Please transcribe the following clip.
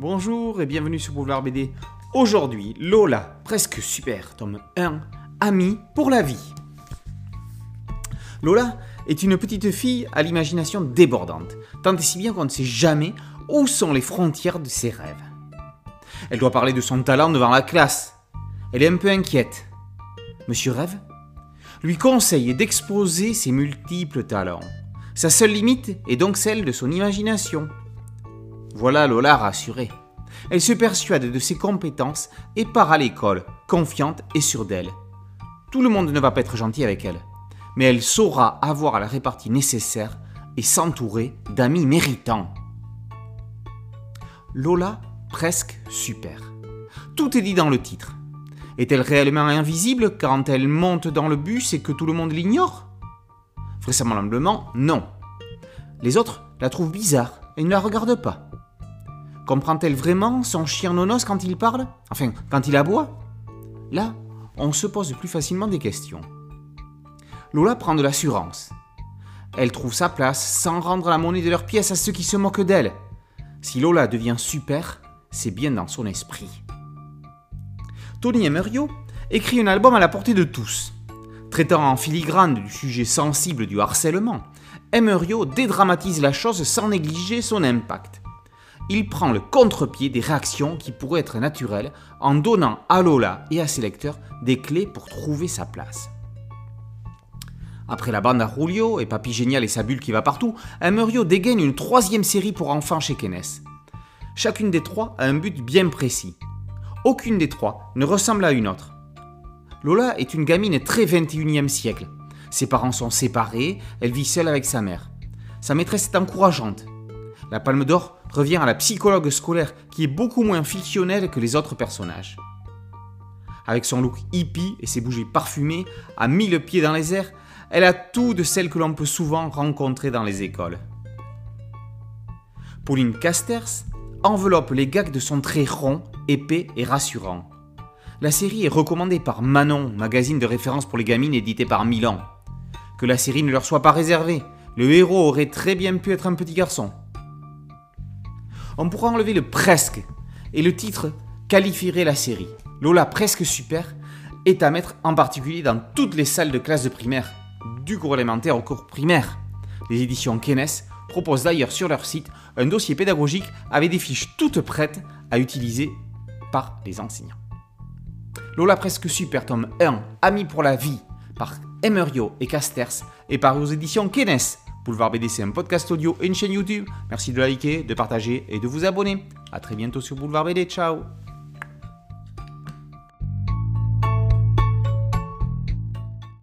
Bonjour et bienvenue sur Boulevard BD. Aujourd'hui, Lola, presque super, tome 1, Ami pour la vie. Lola est une petite fille à l'imagination débordante, tant et si bien qu'on ne sait jamais où sont les frontières de ses rêves. Elle doit parler de son talent devant la classe. Elle est un peu inquiète. Monsieur Rêve lui conseille d'exposer ses multiples talents. Sa seule limite est donc celle de son imagination. Voilà Lola rassurée. Elle se persuade de ses compétences et part à l'école, confiante et sûre d'elle. Tout le monde ne va pas être gentil avec elle, mais elle saura avoir la répartie nécessaire et s'entourer d'amis méritants. Lola, presque super. Tout est dit dans le titre. Est-elle réellement invisible quand elle monte dans le bus et que tout le monde l'ignore? Vraisemblablement, non. Les autres la trouvent bizarre et ne la regardent pas. Comprend-elle vraiment son chien nonos quand il parle? Enfin, quand il aboie? Là, on se pose plus facilement des questions. Lola prend de l'assurance. Elle trouve sa place sans rendre la monnaie de leurs pièces à ceux qui se moquent d'elle. Si Lola devient super, c'est bien dans son esprit. Tony Emerio écrit un album à la portée de tous. Traitant en filigrane du sujet sensible du harcèlement, Emerio dédramatise la chose sans négliger son impact. Il prend le contre-pied des réactions qui pourraient être naturelles en donnant à Lola et à ses lecteurs des clés pour trouver sa place. Après la bande à Julio et Papy Génial et sa bulle qui va partout, Emerio dégaine une troisième série pour enfants chez Kenes. Chacune des trois a un but bien précis. Aucune des trois ne ressemble à une autre. Lola est une gamine très 21e siècle. Ses parents sont séparés, elle vit seule avec sa mère. Sa maîtresse est encourageante. La palme d'or revient à la psychologue scolaire qui est beaucoup moins fictionnelle que les autres personnages. Avec son look hippie et ses bougies parfumées, à mille pieds dans les airs, elle a tout de celle que l'on peut souvent rencontrer dans les écoles. Pauline Casters enveloppe les gags de son trait rond épais et rassurant. La série est recommandée par Manon, magazine de référence pour les gamines édité par Milan. Que la série ne leur soit pas réservée, le héros aurait très bien pu être un petit garçon. On pourra enlever le presque et le titre qualifierait la série. Lola presque super est à mettre en particulier dans toutes les salles de classe de primaire, du cours élémentaire au cours primaire. Les éditions Kenes proposent d'ailleurs sur leur site un dossier pédagogique avec des fiches toutes prêtes à utiliser par les enseignants. Lola Presque Super, tome 1, Amis pour la vie, par Emerio et Casters, et par aux éditions Kenes. Boulevard BD, c'est un podcast audio et une chaîne YouTube. Merci de liker, de partager et de vous abonner. A très bientôt sur Boulevard BD. Ciao